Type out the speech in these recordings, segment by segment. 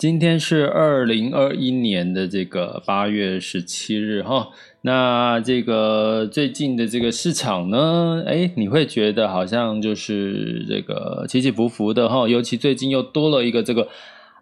今天是二零二一年的这个八月十七日哈，那这个最近的这个市场呢，诶，你会觉得好像就是这个起起伏伏的哈，尤其最近又多了一个这个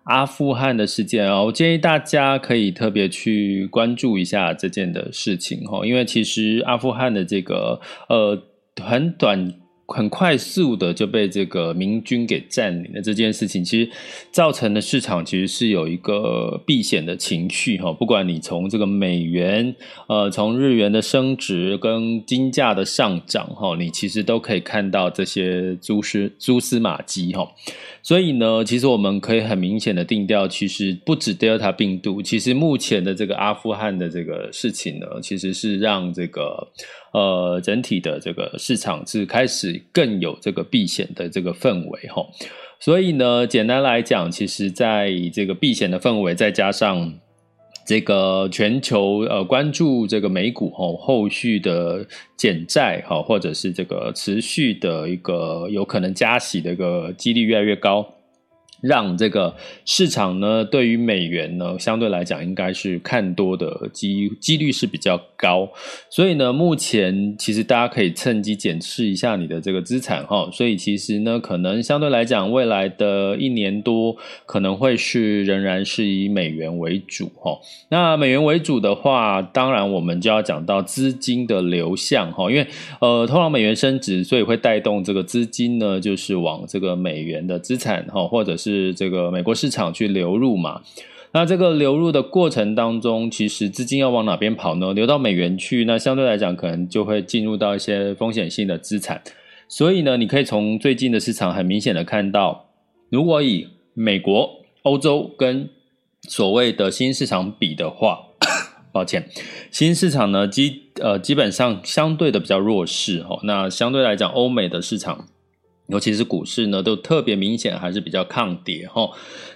阿富汗的事件啊，我建议大家可以特别去关注一下这件的事情哈，因为其实阿富汗的这个呃很短。很快速的就被这个明军给占领了，这件事情其实造成的市场其实是有一个避险的情绪哈。不管你从这个美元，呃，从日元的升值跟金价的上涨哈，你其实都可以看到这些蛛丝蛛丝马迹哈。所以呢，其实我们可以很明显的定调，其实不止 Delta 病毒，其实目前的这个阿富汗的这个事情呢，其实是让这个。呃，整体的这个市场是开始更有这个避险的这个氛围哈，所以呢，简单来讲，其实在这个避险的氛围，再加上这个全球呃关注这个美股哈，后续的减债哈，或者是这个持续的一个有可能加息的一个几率越来越高。让这个市场呢，对于美元呢，相对来讲应该是看多的机几率是比较高，所以呢，目前其实大家可以趁机检视一下你的这个资产哈。所以其实呢，可能相对来讲，未来的一年多可能会是仍然是以美元为主哈。那美元为主的话，当然我们就要讲到资金的流向哈，因为呃，通常美元升值，所以会带动这个资金呢，就是往这个美元的资产哈，或者是是这个美国市场去流入嘛？那这个流入的过程当中，其实资金要往哪边跑呢？流到美元去，那相对来讲，可能就会进入到一些风险性的资产。所以呢，你可以从最近的市场很明显的看到，如果以美国、欧洲跟所谓的新市场比的话，抱歉，新市场呢基呃基本上相对的比较弱势哦。那相对来讲，欧美的市场。尤其是股市呢，都特别明显，还是比较抗跌哈。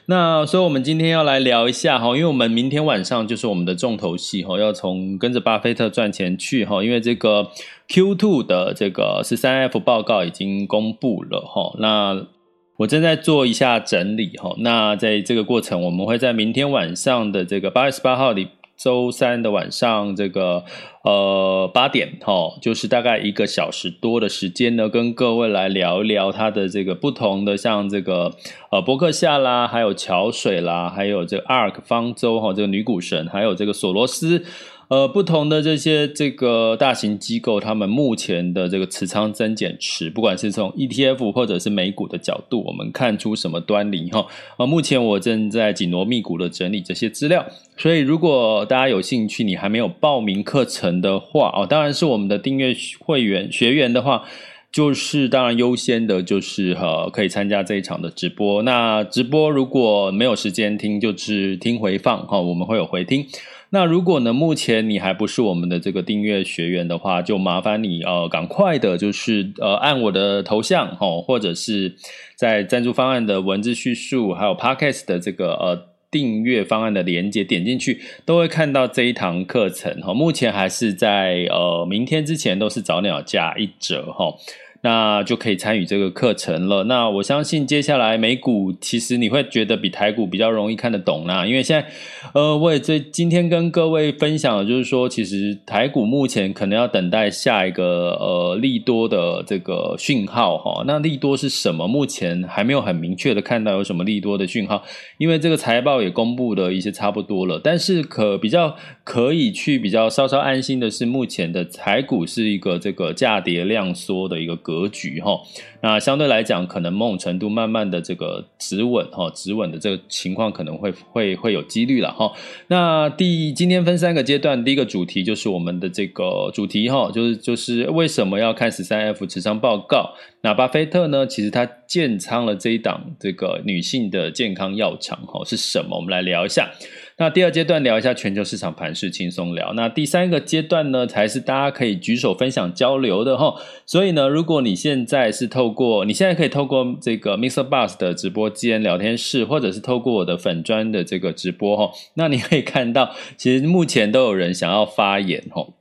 那所以，我们今天要来聊一下哈，因为我们明天晚上就是我们的重头戏哈，要从跟着巴菲特赚钱去哈。因为这个 Q two 的这个十三 F 报告已经公布了哈。那我正在做一下整理哈。那在这个过程，我们会在明天晚上的这个八月十八号里。周三的晚上，这个呃八点哈，就是大概一个小时多的时间呢，跟各位来聊一聊它的这个不同的，像这个呃伯克夏啦，还有桥水啦，还有这个 ARK 方舟哈，这个女股神，还有这个索罗斯。呃，不同的这些这个大型机构，他们目前的这个持仓增减持，不管是从 ETF 或者是美股的角度，我们看出什么端倪哈？呃，目前我正在紧锣密鼓的整理这些资料，所以如果大家有兴趣，你还没有报名课程的话，哦，当然是我们的订阅会员学员的话，就是当然优先的就是呃可以参加这一场的直播。那直播如果没有时间听，就是听回放哈，我们会有回听。那如果呢，目前你还不是我们的这个订阅学员的话，就麻烦你呃，赶快的，就是呃，按我的头像齁，或者是在赞助方案的文字叙述，还有 Podcast 的这个呃订阅方案的连接点进去，都会看到这一堂课程哈。目前还是在呃明天之前都是早鸟价一折哈。那就可以参与这个课程了。那我相信接下来美股其实你会觉得比台股比较容易看得懂啦，因为现在呃，我也最今天跟各位分享的就是说，其实台股目前可能要等待下一个呃利多的这个讯号哈。那利多是什么？目前还没有很明确的看到有什么利多的讯号，因为这个财报也公布的一些差不多了。但是可比较可以去比较稍稍安心的是，目前的台股是一个这个价跌量缩的一个格局哈。那相对来讲，可能某种程度慢慢的这个止稳哈，止稳的这个情况可能会会会有几率了哈。那第今天分三个阶段，第一个主题就是我们的这个主题哈，就是就是为什么要看十三 F 持仓报告？那巴菲特呢，其实他建仓了这一档这个女性的健康药厂哈，是什么？我们来聊一下。那第二阶段聊一下全球市场盘势，轻松聊。那第三个阶段呢，才是大家可以举手分享交流的齁。所以呢，如果你现在是透过，你现在可以透过这个 MixerBox 的直播间聊天室，或者是透过我的粉砖的这个直播齁，那你可以看到，其实目前都有人想要发言齁。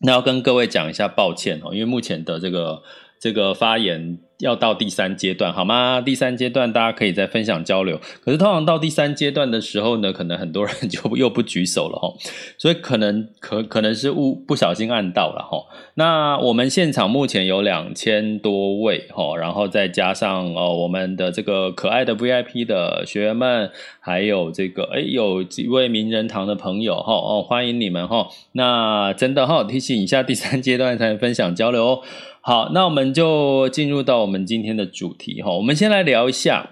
那要跟各位讲一下抱歉齁，因为目前的这个这个发言。要到第三阶段，好吗？第三阶段大家可以再分享交流。可是通常到第三阶段的时候呢，可能很多人 就又不举手了哈，所以可能可可能是误不小心按到了哈。那我们现场目前有两千多位哈，然后再加上哦我们的这个可爱的 VIP 的学员们，还有这个诶有几位名人堂的朋友哈哦，欢迎你们哈。那真的哈提醒一下，第三阶段才能分享交流哦。好，那我们就进入到我们今天的主题哈。我们先来聊一下，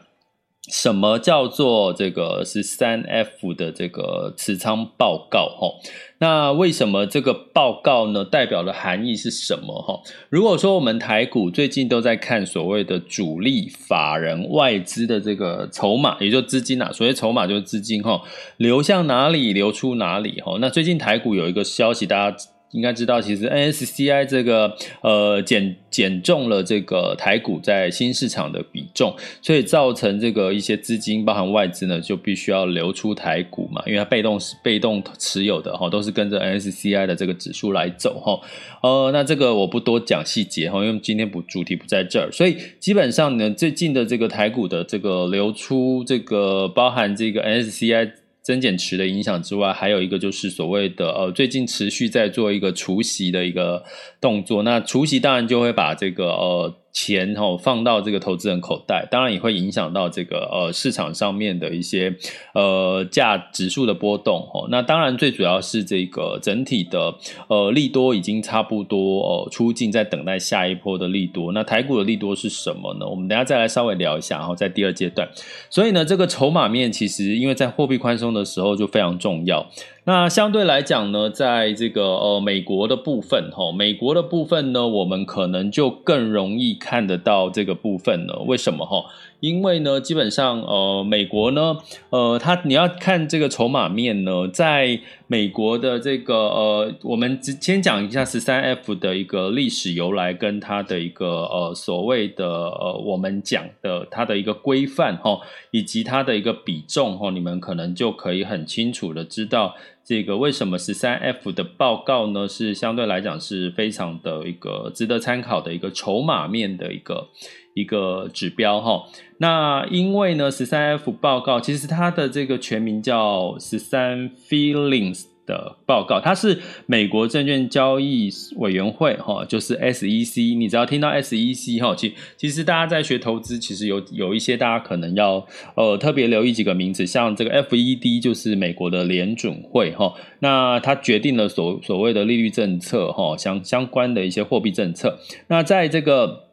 什么叫做这个十三 F 的这个持仓报告哈？那为什么这个报告呢？代表的含义是什么哈？如果说我们台股最近都在看所谓的主力法人外资的这个筹码，也就资金啊，所谓筹码就是资金哈，流向哪里，流出哪里哈？那最近台股有一个消息，大家。应该知道，其实 N S C I 这个呃减减重了这个台股在新市场的比重，所以造成这个一些资金，包含外资呢，就必须要流出台股嘛，因为它被动是被动持有的哈，都是跟着 N S C I 的这个指数来走哈。呃，那这个我不多讲细节哈，因为今天不主题不在这儿，所以基本上呢，最近的这个台股的这个流出，这个包含这个 N S C I。增减持的影响之外，还有一个就是所谓的呃，最近持续在做一个除息的一个动作。那除息当然就会把这个呃。钱哈放到这个投资人口袋，当然也会影响到这个呃市场上面的一些呃价指数的波动哈。那当然最主要是这个整体的呃利多已经差不多呃出尽，在等待下一波的利多。那台股的利多是什么呢？我们等下再来稍微聊一下哈，在第二阶段。所以呢，这个筹码面其实因为在货币宽松的时候就非常重要。那相对来讲呢，在这个呃美国的部分哈，美国的部分呢，我们可能就更容易看得到这个部分了。为什么哈？因为呢，基本上呃美国呢，呃它你要看这个筹码面呢，在美国的这个呃，我们先讲一下十三 F 的一个历史由来，跟它的一个呃所谓的呃我们讲的它的一个规范哈，以及它的一个比重哈，你们可能就可以很清楚的知道。这个为什么十三 F 的报告呢，是相对来讲是非常的一个值得参考的一个筹码面的一个一个指标哈。那因为呢，十三 F 报告其实它的这个全名叫十三 Feelings。的报告，它是美国证券交易委员会哈，就是 SEC。你只要听到 SEC 哈，其其实大家在学投资，其实有有一些大家可能要呃特别留意几个名词，像这个 FED 就是美国的联准会哈，那它决定了所所谓的利率政策哈，相相关的一些货币政策。那在这个。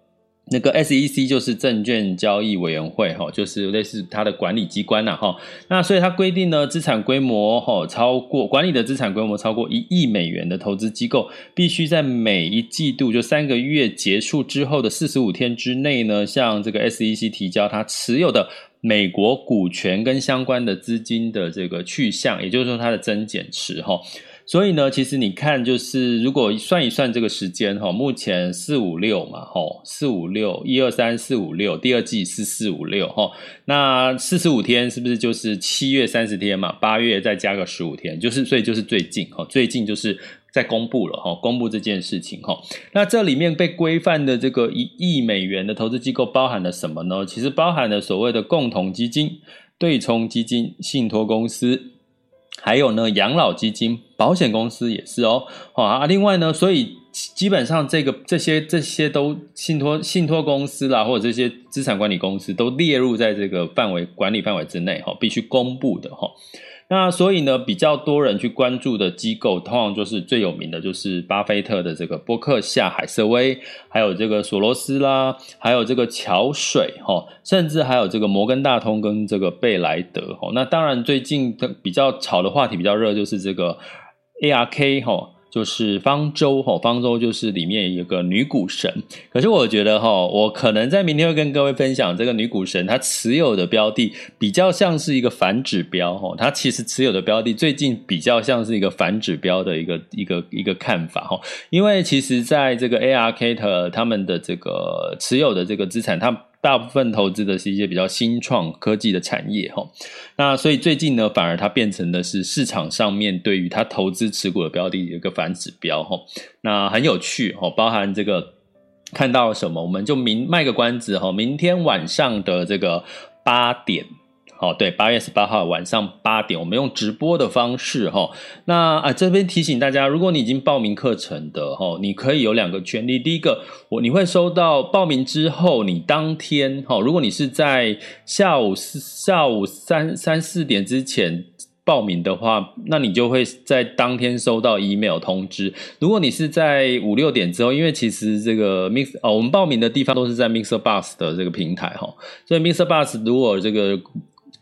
那个 SEC 就是证券交易委员会哈，就是类似它的管理机关呐哈。那所以它规定呢，资产规模哈超过管理的资产规模超过一亿美元的投资机构，必须在每一季度就三个月结束之后的四十五天之内呢，向这个 SEC 提交它持有的美国股权跟相关的资金的这个去向，也就是说它的增减持哈。所以呢，其实你看，就是如果算一算这个时间哈，目前四五六嘛，哈，四五六一二三四五六，第二季是四五六哈，那四十五天是不是就是七月三十天嘛？八月再加个十五天，就是所以就是最近哈，最近就是在公布了哈，公布这件事情哈。那这里面被规范的这个一亿美元的投资机构包含了什么呢？其实包含了所谓的共同基金、对冲基金、信托公司。还有呢，养老基金、保险公司也是哦，啊，另外呢，所以基本上这个这些这些都信托信托公司啦，或者这些资产管理公司都列入在这个范围管理范围之内哈，必须公布的哈。那所以呢，比较多人去关注的机构，通常就是最有名的，就是巴菲特的这个伯克夏海瑟威，还有这个索罗斯啦，还有这个桥水哈，甚至还有这个摩根大通跟这个贝莱德哈。那当然，最近的比较炒的话题比较热，就是这个 ARK 哈。就是方舟哈，方舟就是里面有个女股神。可是我觉得哈，我可能在明天会跟各位分享这个女股神，她持有的标的比较像是一个反指标哈。她其实持有的标的最近比较像是一个反指标的一个一个一个看法哈。因为其实在这个 ARK 他们的这个持有的这个资产，它大部分投资的是一些比较新创科技的产业哈，那所以最近呢，反而它变成的是市场上面对于它投资持股的标的有一个反指标哈，那很有趣哈，包含这个看到什么，我们就明卖个关子哈，明天晚上的这个八点。好，对，八月十八号晚上八点，我们用直播的方式哈。那啊，这边提醒大家，如果你已经报名课程的哈，你可以有两个权利。第一个，我你会收到报名之后，你当天哈，如果你是在下午四下午三三四点之前报名的话，那你就会在当天收到 email 通知。如果你是在五六点之后，因为其实这个 Mix 哦，我们报名的地方都是在 mixer bus 的这个平台哈，所以 mixer bus 如果这个。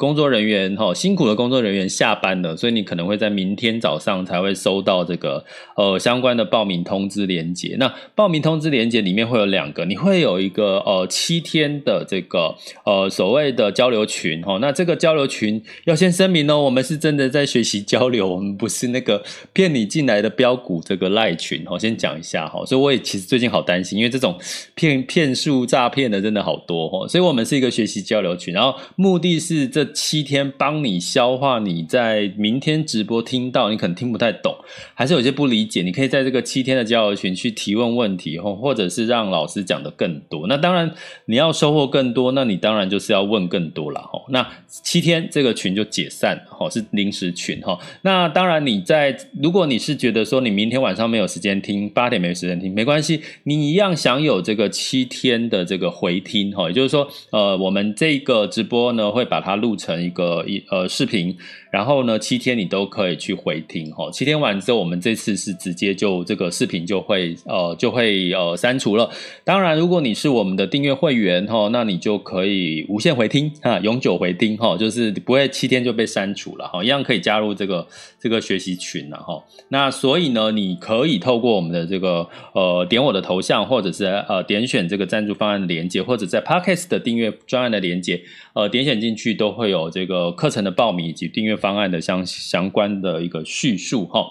工作人员哈，辛苦的工作人员下班了，所以你可能会在明天早上才会收到这个呃相关的报名通知连接。那报名通知连接里面会有两个，你会有一个呃七天的这个呃所谓的交流群哈。那这个交流群要先声明哦，我们是真的在学习交流，我们不是那个骗你进来的标股这个赖群哈。先讲一下哈，所以我也其实最近好担心，因为这种骗骗术诈骗的真的好多哈，所以我们是一个学习交流群，然后目的是这。七天帮你消化，你在明天直播听到，你可能听不太懂，还是有些不理解。你可以在这个七天的交流群去提问问题，或或者是让老师讲得更多。那当然你要收获更多，那你当然就是要问更多了哈。那七天这个群就解散哈，是临时群哈。那当然你在，如果你是觉得说你明天晚上没有时间听，八点没有时间听，没关系，你一样享有这个七天的这个回听哈。也就是说，呃，我们这个直播呢会把它录。成一个一呃视频，然后呢，七天你都可以去回听哈。七天完之后，我们这次是直接就这个视频就会呃就会呃删除了。当然，如果你是我们的订阅会员哈，那你就可以无限回听啊，永久回听哈，就是不会七天就被删除了哈，一样可以加入这个这个学习群了哈。那所以呢，你可以透过我们的这个呃点我的头像，或者是呃点选这个赞助方案的连接，或者在 Podcast 的订阅专案的连接，呃点选进去都会。有这个课程的报名以及订阅方案的相相关的一个叙述哈，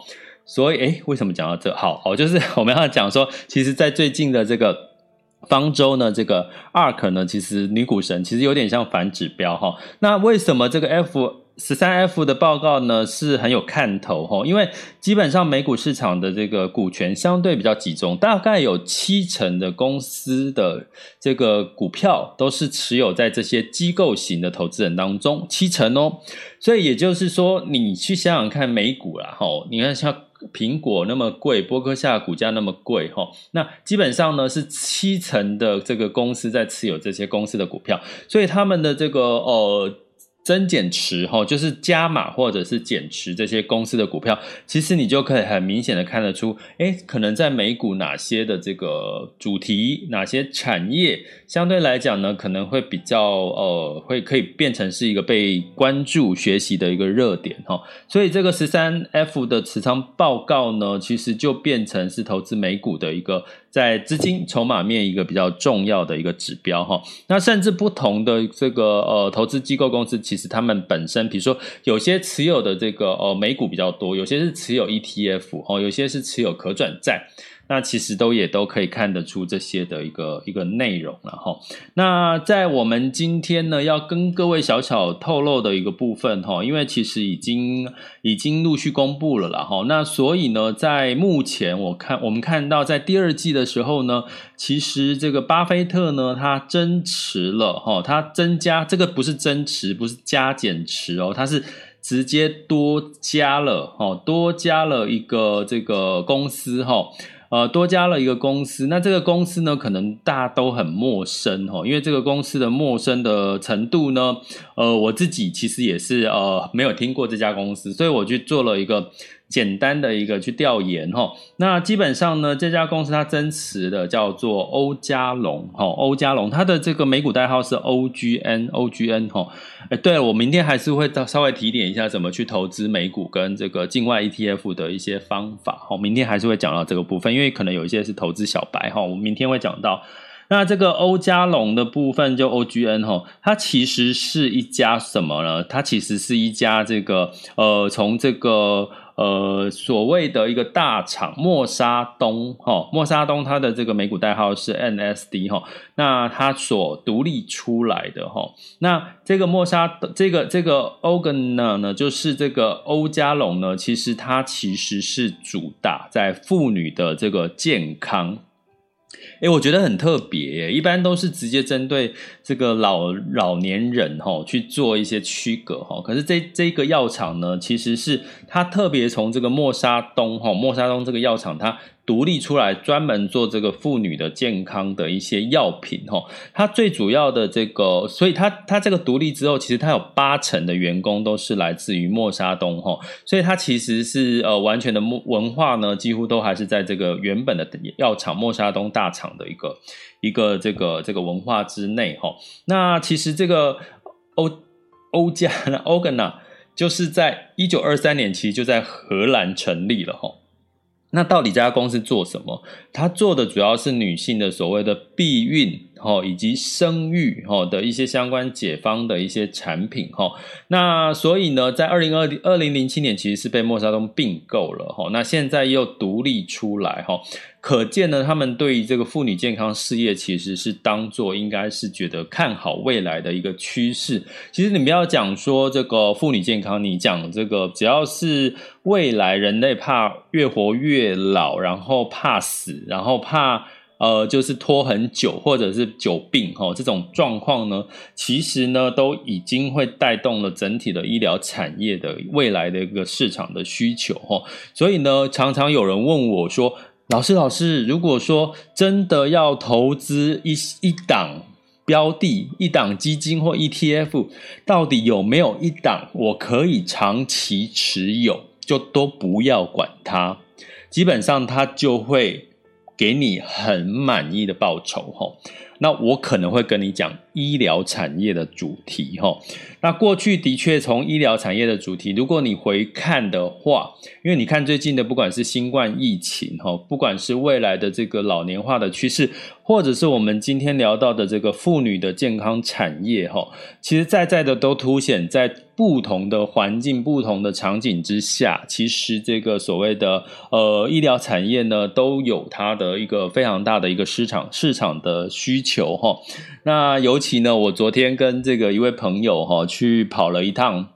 所以诶，为什么讲到这？好好，就是 我们要讲说，其实，在最近的这个方舟呢，这个 ARK 呢，其实女股神其实有点像反指标哈。那为什么这个 F？十三 F 的报告呢是很有看头哈，因为基本上美股市场的这个股权相对比较集中，大概有七成的公司的这个股票都是持有在这些机构型的投资人当中，七成哦。所以也就是说，你去想想看美股啦哈，你看像苹果那么贵，波克夏股价那么贵哈，那基本上呢是七成的这个公司在持有这些公司的股票，所以他们的这个呃。增减持哈，就是加码或者是减持这些公司的股票，其实你就可以很明显的看得出，诶，可能在美股哪些的这个主题，哪些产业相对来讲呢，可能会比较呃，会可以变成是一个被关注学习的一个热点哈。所以这个十三 F 的持仓报告呢，其实就变成是投资美股的一个。在资金筹码面一个比较重要的一个指标哈，那甚至不同的这个呃投资机构公司，其实他们本身，比如说有些持有的这个呃美股比较多，有些是持有 ETF 哦，有些是持有可转债。那其实都也都可以看得出这些的一个一个内容了哈。那在我们今天呢，要跟各位小小透露的一个部分哈，因为其实已经已经陆续公布了了哈。那所以呢，在目前我看我们看到在第二季的时候呢，其实这个巴菲特呢，他增持了哈，他增加这个不是增持，不是加减持哦，他是。直接多加了哈，多加了一个这个公司哈，呃，多加了一个公司。那这个公司呢，可能大家都很陌生哈，因为这个公司的陌生的程度呢，呃，我自己其实也是呃没有听过这家公司，所以我去做了一个。简单的一个去调研哈，那基本上呢，这家公司它增持的叫做欧加龙哈，欧加龙它的这个美股代号是 OGN，OGN 哈，哎，对了，我明天还是会稍微提点一下怎么去投资美股跟这个境外 ETF 的一些方法哈，明天还是会讲到这个部分，因为可能有一些是投资小白哈，我明天会讲到。那这个欧加龙的部分就 OGN 哈，它其实是一家什么呢？它其实是一家这个呃，从这个。呃，所谓的一个大厂莫沙东哈，莫沙东它的这个美股代号是 NSD 哈，那它所独立出来的哈，那这个莫沙这个这个 o g a n a 呢，就是这个欧加龙呢，其实它其实是主打在妇女的这个健康。诶，我觉得很特别，一般都是直接针对这个老老年人哈去做一些区隔哈。可是这这个药厂呢，其实是它特别从这个默沙东哈，默沙东这个药厂它。独立出来，专门做这个妇女的健康的一些药品，哈，它最主要的这个，所以它它这个独立之后，其实它有八成的员工都是来自于默沙东，哈，所以它其实是呃完全的文化呢，几乎都还是在这个原本的药厂默沙东大厂的一个一个这个这个文化之内，哈。那其实这个欧欧加 呢，Organon 就是在一九二三年，其实就在荷兰成立了，哈。那到底这家公司做什么？它做的主要是女性的所谓的避孕，哈，以及生育，哈的一些相关解方的一些产品，哈。那所以呢，在二零二二零零七年，其实是被默沙东并购了，哈。那现在又独立出来，哈。可见呢，他们对于这个妇女健康事业，其实是当做应该是觉得看好未来的一个趋势。其实你不要讲说这个妇女健康，你讲这个只要是未来人类怕越活越老，然后怕死，然后怕呃就是拖很久或者是久病哈这种状况呢，其实呢都已经会带动了整体的医疗产业的未来的一个市场的需求哈。所以呢，常常有人问我说。老师，老师，如果说真的要投资一一档标的、一档基金或 ETF，到底有没有一档我可以长期持有，就都不要管它，基本上它就会给你很满意的报酬，吼。那我可能会跟你讲医疗产业的主题，哈。那过去的确从医疗产业的主题，如果你回看的话，因为你看最近的不管是新冠疫情，哈，不管是未来的这个老年化的趋势，或者是我们今天聊到的这个妇女的健康产业，哈，其实在在的都凸显在不同的环境、不同的场景之下，其实这个所谓的呃医疗产业呢，都有它的一个非常大的一个市场市场的需求。求哈，那尤其呢，我昨天跟这个一位朋友哈去跑了一趟，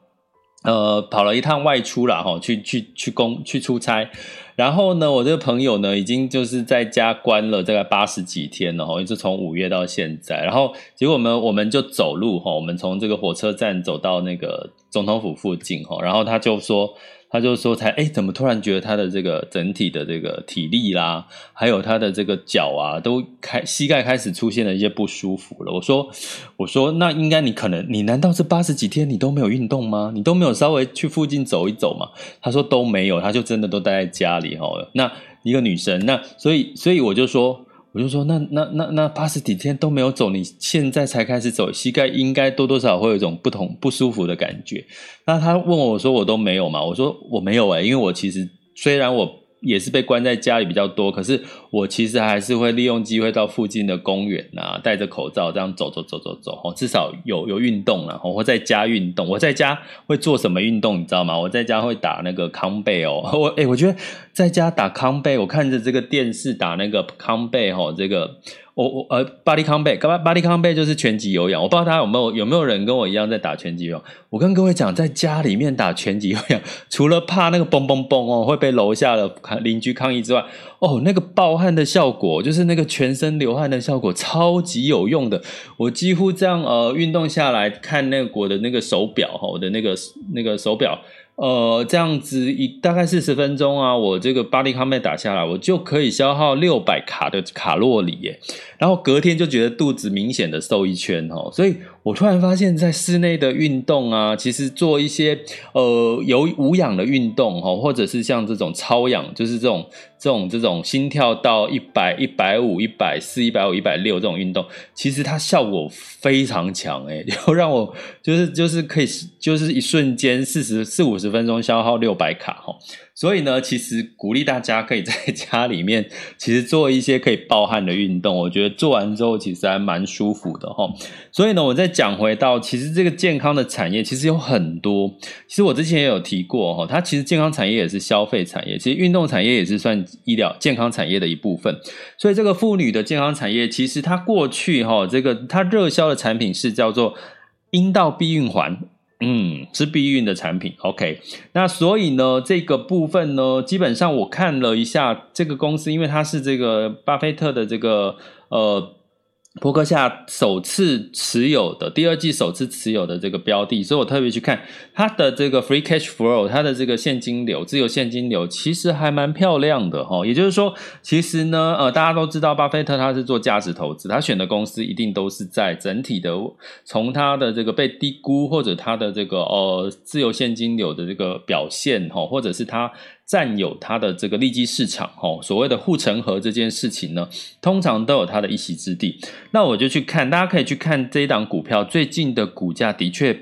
呃，跑了一趟外出啦哈，去去去公去出差，然后呢，我这个朋友呢已经就是在家关了大概八十几天了哈，一直从五月到现在，然后结果我们我们就走路哈，我们从这个火车站走到那个总统府附近哈，然后他就说。他就说：“才哎，怎么突然觉得他的这个整体的这个体力啦，还有他的这个脚啊，都开膝盖开始出现了一些不舒服了。”我说：“我说那应该你可能你难道这八十几天你都没有运动吗？你都没有稍微去附近走一走吗？”他说：“都没有，他就真的都待在家里哈。”那一个女生，那所以所以我就说。我就说，那那那那八十几天都没有走，你现在才开始走，膝盖应该多多少少会有一种不同不舒服的感觉。那他问我说，我都没有嘛？我说我没有哎、因为我其实虽然我也是被关在家里比较多，可是我其实还是会利用机会到附近的公园啊，戴着口罩这样走走走走走，哦，至少有有运动了，我在家运动。我在家会做什么运动，你知道吗？我在家会打那个康贝哦，我哎，我觉得在家打康贝，我看着这个电视打那个康贝哦，这个。我我呃，巴黎康贝，巴巴黎康贝就是拳击有氧。我不知道大家有没有有没有人跟我一样在打拳击有氧。我跟各位讲，在家里面打拳击有氧，除了怕那个嘣嘣嘣哦会被楼下的邻居抗议之外，哦，那个暴汗的效果，就是那个全身流汗的效果，超级有用的。我几乎这样呃运动下来看那个我的那个手表哈，我的那个那个手表。呃，这样子一大概四十分钟啊，我这个巴黎康贝打下来，我就可以消耗六百卡的卡路里耶，然后隔天就觉得肚子明显的瘦一圈哦，所以。我突然发现，在室内的运动啊，其实做一些呃有无氧的运动哈，或者是像这种超氧，就是这种这种这种心跳到一百、一百五、一百四、一百五、一百六这种运动，其实它效果非常强诶，就让我就是就是可以就是一瞬间四十四五十分钟消耗六百卡哈。所以呢，其实鼓励大家可以在家里面，其实做一些可以暴汗的运动。我觉得做完之后，其实还蛮舒服的齁。所以呢，我再讲回到，其实这个健康的产业其实有很多。其实我之前也有提过齁，它其实健康产业也是消费产业，其实运动产业也是算医疗健康产业的一部分。所以这个妇女的健康产业，其实它过去齁，这个它热销的产品是叫做阴道避孕环。嗯，是避孕的产品，OK。那所以呢，这个部分呢，基本上我看了一下这个公司，因为它是这个巴菲特的这个呃。波克夏首次持有的第二季首次持有的这个标的，所以我特别去看它的这个 free cash flow，它的这个现金流，自由现金流其实还蛮漂亮的哈。也就是说，其实呢，呃，大家都知道巴菲特他是做价值投资，他选的公司一定都是在整体的从他的这个被低估或者他的这个呃自由现金流的这个表现哈，或者是他。占有它的这个利基市场，哦，所谓的护城河这件事情呢，通常都有它的一席之地。那我就去看，大家可以去看这一档股票最近的股价的确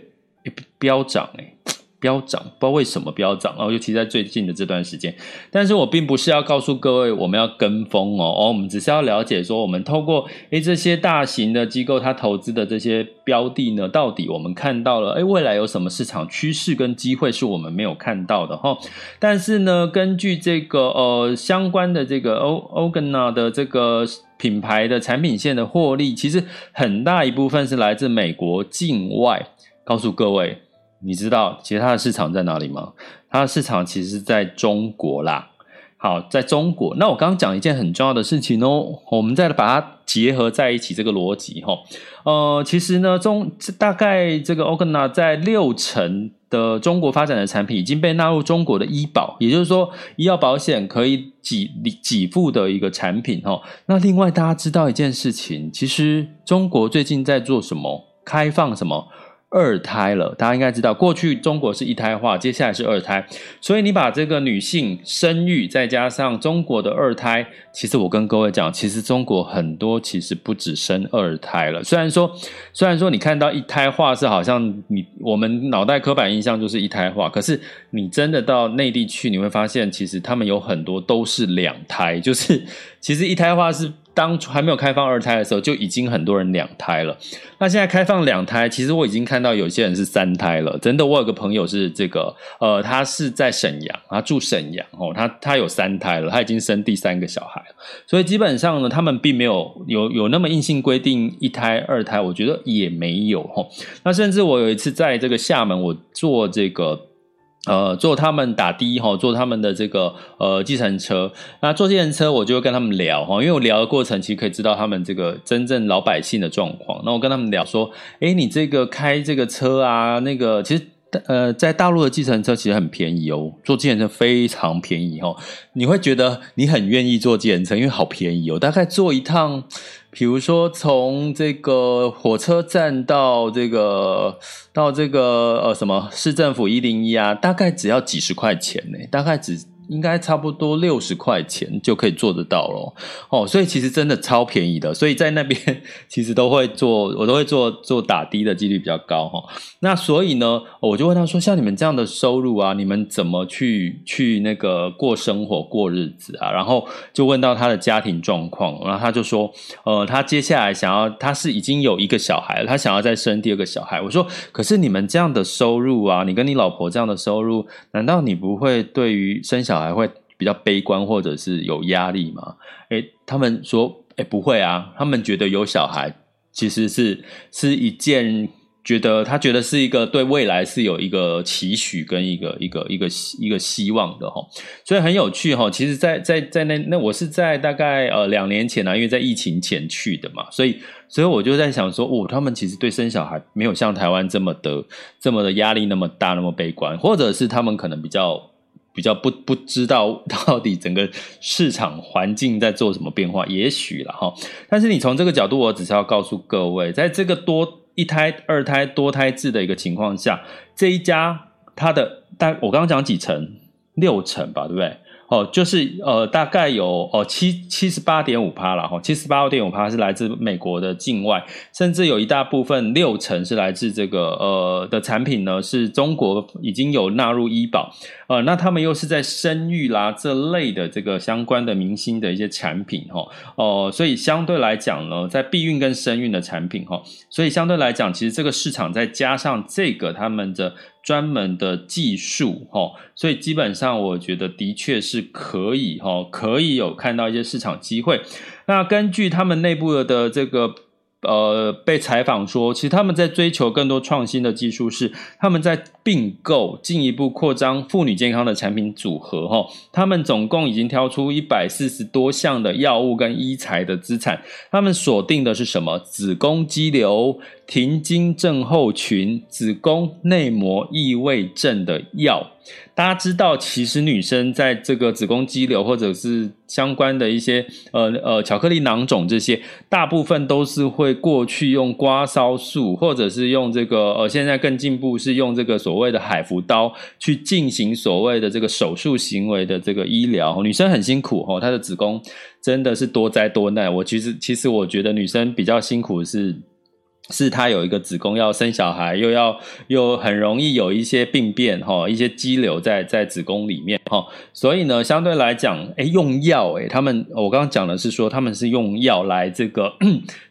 飙涨，诶飙涨，不知道为什么飙涨哦，尤其在最近的这段时间。但是我并不是要告诉各位我们要跟风哦，哦，我们只是要了解说，我们透过诶这些大型的机构它投资的这些标的呢，到底我们看到了诶未来有什么市场趋势跟机会是我们没有看到的哈、但是呢，根据这个呃相关的这个欧欧根纳的这个品牌的产品线的获利，其实很大一部分是来自美国境外。告诉各位。你知道其实它的市场在哪里吗？它的市场其实在中国啦。好，在中国。那我刚刚讲一件很重要的事情哦，我们再把它结合在一起，这个逻辑哈。呃，其实呢，中大概这个欧根纳在六成的中国发展的产品已经被纳入中国的医保，也就是说医药保险可以给给付的一个产品哈。那另外大家知道一件事情，其实中国最近在做什么？开放什么？二胎了，大家应该知道，过去中国是一胎化，接下来是二胎，所以你把这个女性生育再加上中国的二胎，其实我跟各位讲，其实中国很多其实不止生二胎了。虽然说，虽然说你看到一胎化是好像你我们脑袋刻板印象就是一胎化，可是你真的到内地去，你会发现其实他们有很多都是两胎，就是其实一胎化是。当初还没有开放二胎的时候，就已经很多人两胎了。那现在开放两胎，其实我已经看到有些人是三胎了。真的，我有个朋友是这个，呃，他是在沈阳，他住沈阳哦，他他有三胎了，他已经生第三个小孩了。所以基本上呢，他们并没有有有那么硬性规定一胎二胎，我觉得也没有齁。那甚至我有一次在这个厦门，我做这个。呃，坐他们打的哈，坐他们的这个呃计程车。那坐计程车，我就跟他们聊哈，因为我聊的过程其实可以知道他们这个真正老百姓的状况。那我跟他们聊说，诶，你这个开这个车啊，那个其实呃，在大陆的计程车其实很便宜哦，坐计程车非常便宜哦，你会觉得你很愿意坐计程车，因为好便宜哦，大概坐一趟。比如说，从这个火车站到这个到这个呃什么市政府一零一啊，大概只要几十块钱呢，大概只应该差不多六十块钱就可以做得到咯。哦，所以其实真的超便宜的，所以在那边 其实都会做，我都会做做打的的几率比较高哈。那所以呢，我就问他说，像你们这样的收入啊，你们怎么去去那个过生活过日子啊？然后就问到他的家庭状况，然后他就说，呃，他接下来想要，他是已经有一个小孩，他想要再生第二个小孩。我说，可是你们这样的收入啊，你跟你老婆这样的收入，难道你不会对于生小小孩会比较悲观或者是有压力吗？诶，他们说，诶，不会啊，他们觉得有小孩其实是是一件。觉得他觉得是一个对未来是有一个期许跟一个一个一个一个希望的哈，所以很有趣哈。其实在，在在那那我是在大概呃两年前呢，因为在疫情前去的嘛，所以所以我就在想说，哦，他们其实对生小孩没有像台湾这么的这么的压力那么大，那么悲观，或者是他们可能比较比较不不知道 到底整个市场环境在做什么变化，也许了哈。但是你从这个角度，我只是要告诉各位，在这个多。一胎、二胎、多胎制的一个情况下，这一家它的大，我刚刚讲几成，六成吧，对不对？哦，就是呃，大概有哦七七十八点五趴了哈，七十八点五趴是来自美国的境外，甚至有一大部分六成是来自这个呃的产品呢，是中国已经有纳入医保，呃，那他们又是在生育啦这类的这个相关的明星的一些产品哈，哦、所以相对来讲呢，在避孕跟生育的产品哈，所以相对来讲，其实这个市场再加上这个他们的。专门的技术，哈，所以基本上我觉得的确是可以，哈，可以有看到一些市场机会。那根据他们内部的这个。呃，被采访说，其实他们在追求更多创新的技术，是他们在并购、进一步扩张妇女健康的产品组合。哈，他们总共已经挑出一百四十多项的药物跟医材的资产。他们锁定的是什么？子宫肌瘤、停经症候群、子宫内膜异位症的药。大家知道，其实女生在这个子宫肌瘤或者是相关的一些呃呃巧克力囊肿这些，大部分都是会过去用刮酸术，或者是用这个呃现在更进步是用这个所所谓的海服刀去进行所谓的这个手术行为的这个医疗。女生很辛苦哦，她的子宫真的是多灾多难。我其实其实我觉得女生比较辛苦的是。是她有一个子宫要生小孩，又要又很容易有一些病变哈，一些肌瘤在在子宫里面哈，所以呢，相对来讲，哎，用药哎，他们我刚刚讲的是说他们是用药来这个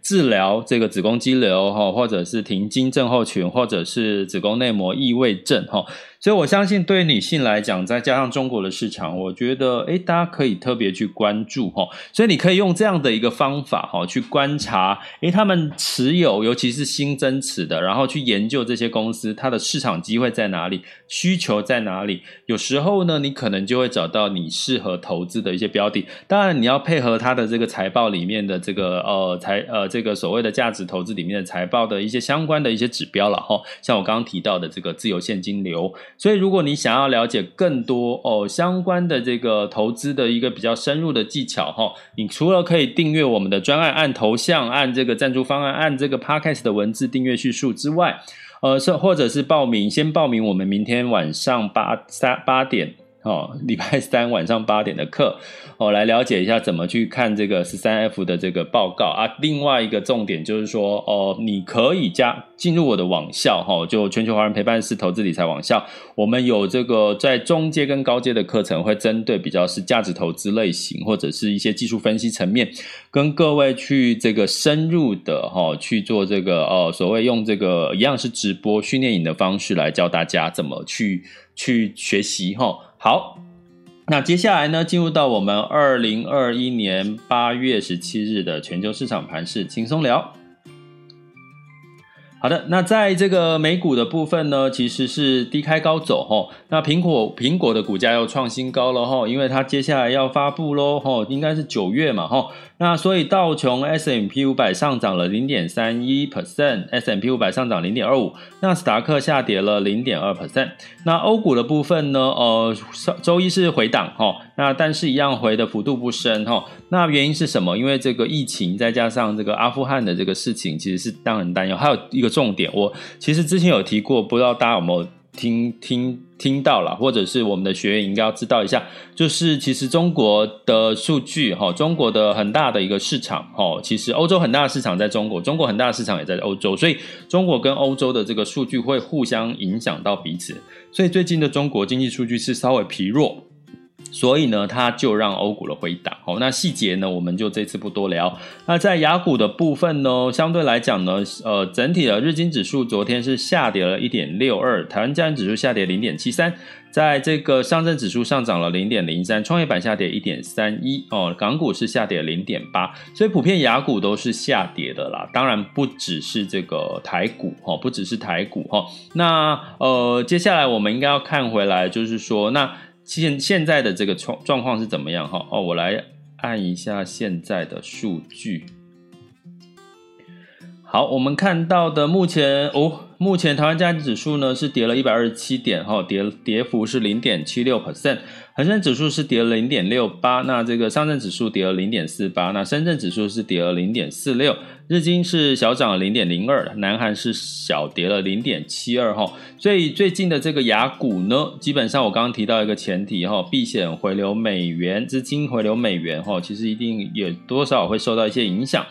治疗这个子宫肌瘤哈，或者是停经症候群，或者是子宫内膜异位症哈。所以，我相信对于女性来讲，再加上中国的市场，我觉得，诶，大家可以特别去关注哈。所以，你可以用这样的一个方法哈，去观察，诶，他们持有，尤其是新增持的，然后去研究这些公司，它的市场机会在哪里，需求在哪里。有时候呢，你可能就会找到你适合投资的一些标的。当然，你要配合它的这个财报里面的这个呃财呃这个所谓的价值投资里面的财报的一些相关的一些指标了哈。像我刚刚提到的这个自由现金流。所以，如果你想要了解更多哦相关的这个投资的一个比较深入的技巧哈，你除了可以订阅我们的专案，按头像，按这个赞助方案，按这个 Podcast 的文字订阅叙述之外，呃，是或者是报名，先报名我们明天晚上八三八点。哦，礼拜三晚上八点的课，哦，来了解一下怎么去看这个十三 F 的这个报告啊。另外一个重点就是说，哦，你可以加进入我的网校，哈，就全球华人陪伴式投资理财网校。我们有这个在中阶跟高阶的课程，会针对比较是价值投资类型或者是一些技术分析层面，跟各位去这个深入的哈去做这个哦，所谓用这个一样是直播训练营的方式来教大家怎么去去学习哈。好，那接下来呢，进入到我们二零二一年八月十七日的全球市场盘势轻松聊。好的，那在这个美股的部分呢，其实是低开高走齁。那苹果苹果的股价又创新高了齁，因为它接下来要发布喽齁，应该是九月嘛齁。那所以道琼 s m p 五百上涨了零点三一 percent，s m p 五百上涨零点二五，纳斯达克下跌了零点二 percent。那欧股的部分呢，呃，周一是回档齁，那但是一样回的幅度不深齁。那原因是什么？因为这个疫情再加上这个阿富汗的这个事情，其实是让人担忧。还有一个重点，我其实之前有提过，不知道大家有没有听听听到了，或者是我们的学员应该要知道一下，就是其实中国的数据哈，中国的很大的一个市场哈，其实欧洲很大的市场在中国，中国很大的市场也在欧洲，所以中国跟欧洲的这个数据会互相影响到彼此，所以最近的中国经济数据是稍微疲弱。所以呢，它就让欧股的回档。好，那细节呢，我们就这次不多聊。那在雅股的部分呢，相对来讲呢，呃，整体的日经指数昨天是下跌了一点六二，台湾加权指数下跌零点七三，在这个上证指数上涨了零点零三，创业板下跌一点三一哦，港股是下跌零点八，所以普遍雅股都是下跌的啦。当然不只是这个台股哈，不只是台股哈。那呃，接下来我们应该要看回来，就是说那。现现在的这个状状况是怎么样哈？哦，我来按一下现在的数据。好，我们看到的目前哦，目前台湾加权指数呢是跌了一百二十七点哈，跌跌幅是零点七六 percent。恒生指数是跌了零点六八，那这个上证指数跌了零点四八，那深圳指数是跌了零点四六，日经是小涨了零点零二，南韩是小跌了零点七二哈，所以最近的这个雅股呢，基本上我刚刚提到一个前提哈，避险回流美元，资金回流美元哈，其实一定也多少会受到一些影响。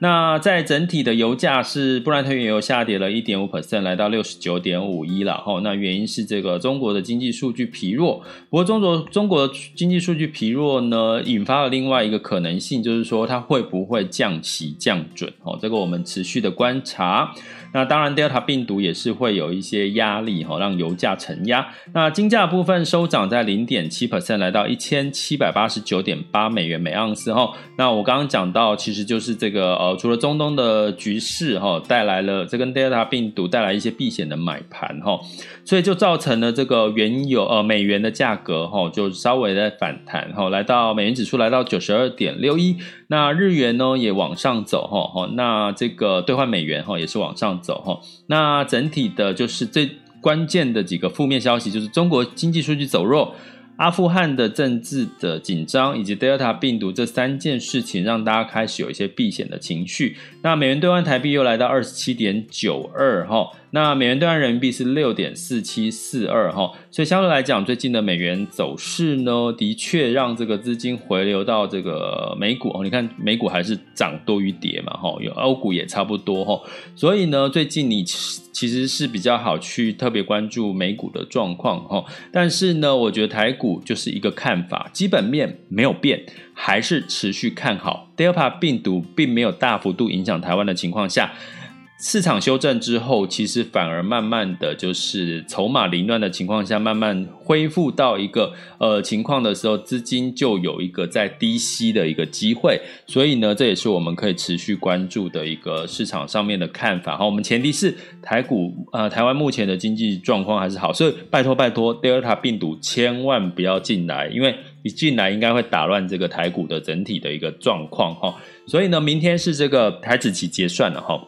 那在整体的油价是布兰特原油下跌了一点五 percent，来到六十九点五一了哈。那原因是这个中国的经济数据疲弱，不过中国中国的经济数据疲弱呢，引发了另外一个可能性，就是说它会不会降息降准哦？这个我们持续的观察。那当然，Delta 病毒也是会有一些压力哈，让油价承压。那金价部分收涨在零点七 percent，来到一千七百八十九点八美元每盎司哈。那我刚刚讲到，其实就是这个呃，除了中东的局势哈，带来了这跟 Delta 病毒带来一些避险的买盘哈，所以就造成了这个原油呃美元的价格哈，就稍微在反弹哈，来到美元指数来到九十二点六一。那日元呢也往上走哈，那这个兑换美元哈也是往上走哈。那整体的就是最关键的几个负面消息，就是中国经济数据走弱。阿富汗的政治的紧张，以及 Delta 病毒这三件事情，让大家开始有一些避险的情绪。那美元兑换台币又来到二十七点九二哈，那美元兑换人民币是六点四七四二哈，所以相对来讲，最近的美元走势呢，的确让这个资金回流到这个美股哦。你看美股还是涨多于跌嘛哈，有欧股也差不多哈，所以呢，最近你。其实是比较好去特别关注美股的状况哈，但是呢，我觉得台股就是一个看法，基本面没有变，还是持续看好。Delta 病毒并没有大幅度影响台湾的情况下。市场修正之后，其实反而慢慢的就是筹码凌乱的情况下，慢慢恢复到一个呃情况的时候，资金就有一个在低吸的一个机会。所以呢，这也是我们可以持续关注的一个市场上面的看法。好，我们前提是台股呃台湾目前的经济状况还是好，所以拜托拜托，Delta 病毒千万不要进来，因为一进来应该会打乱这个台股的整体的一个状况哈。所以呢，明天是这个台子期结算了哈。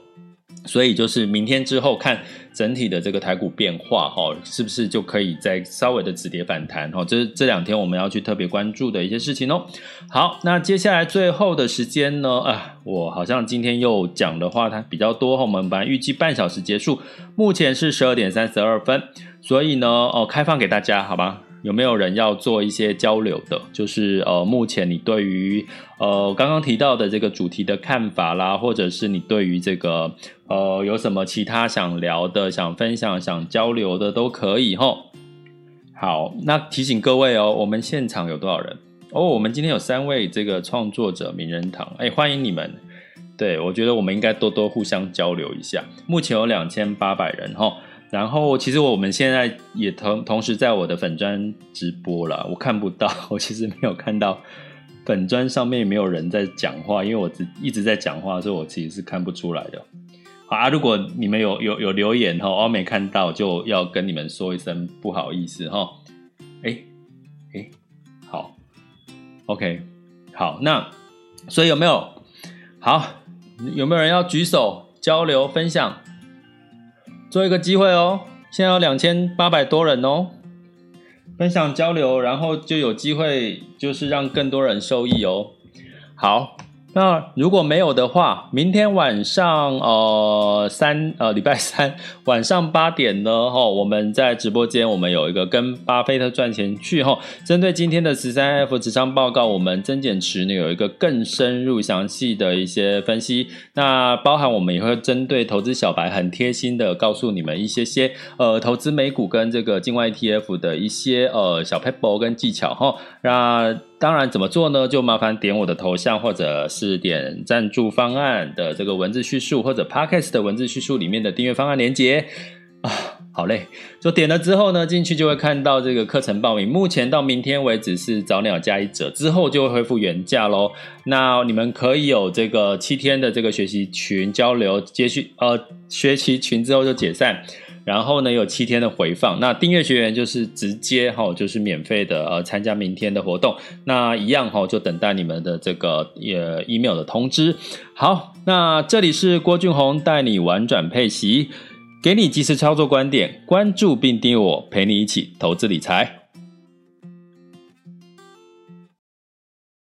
所以就是明天之后看整体的这个台股变化哈，是不是就可以再稍微的止跌反弹哈？这是这两天我们要去特别关注的一些事情哦。好，那接下来最后的时间呢？啊，我好像今天又讲的话它比较多哈，我们本来预计半小时结束，目前是十二点三十二分，所以呢，哦，开放给大家，好吧？有没有人要做一些交流的？就是呃，目前你对于呃刚刚提到的这个主题的看法啦，或者是你对于这个呃有什么其他想聊的、想分享、想交流的都可以吼。好，那提醒各位哦，我们现场有多少人？哦，我们今天有三位这个创作者名人堂，哎，欢迎你们。对，我觉得我们应该多多互相交流一下。目前有两千八百人齁。然后，其实我们现在也同同时在我的粉专直播了，我看不到，我其实没有看到粉砖上面没有人在讲话，因为我只一直在讲话，所以我其实是看不出来的。好啊，如果你们有有有留言哈，我没看到，就要跟你们说一声不好意思哈。哎哎，好，OK，好，那所以有没有好有没有人要举手交流分享？做一个机会哦，现在有两千八百多人哦，分享交流，然后就有机会，就是让更多人受益哦。好，那如果没有的话，明天晚上呃三呃礼拜三晚上八点呢，哈，我们在直播间我们有一个跟巴菲特赚钱去哈，针对今天的十三 F 持仓报告，我们增减持呢有一个更深入详细的一些分析。那包含我们也会针对投资小白很贴心的告诉你们一些些呃投资美股跟这个境外 ETF 的一些呃小撇步跟技巧哈。那当然怎么做呢？就麻烦点我的头像或者是点赞助方案的这个文字叙述，或者 Podcast 的文字叙述里面的订阅方案连接啊，好嘞，就点了之后呢，进去就会看到这个课程报名。目前到明天为止是早鸟加一折，之后就会恢复原价喽。那你们可以有这个七天的这个学习群交流，接续呃学习群之后就解散。然后呢，有七天的回放。那订阅学员就是直接哈，就是免费的呃参加明天的活动。那一样哈，就等待你们的这个呃 email 的通知。好，那这里是郭俊宏带你玩转配息，给你及时操作观点，关注并订阅我，陪你一起投资理财。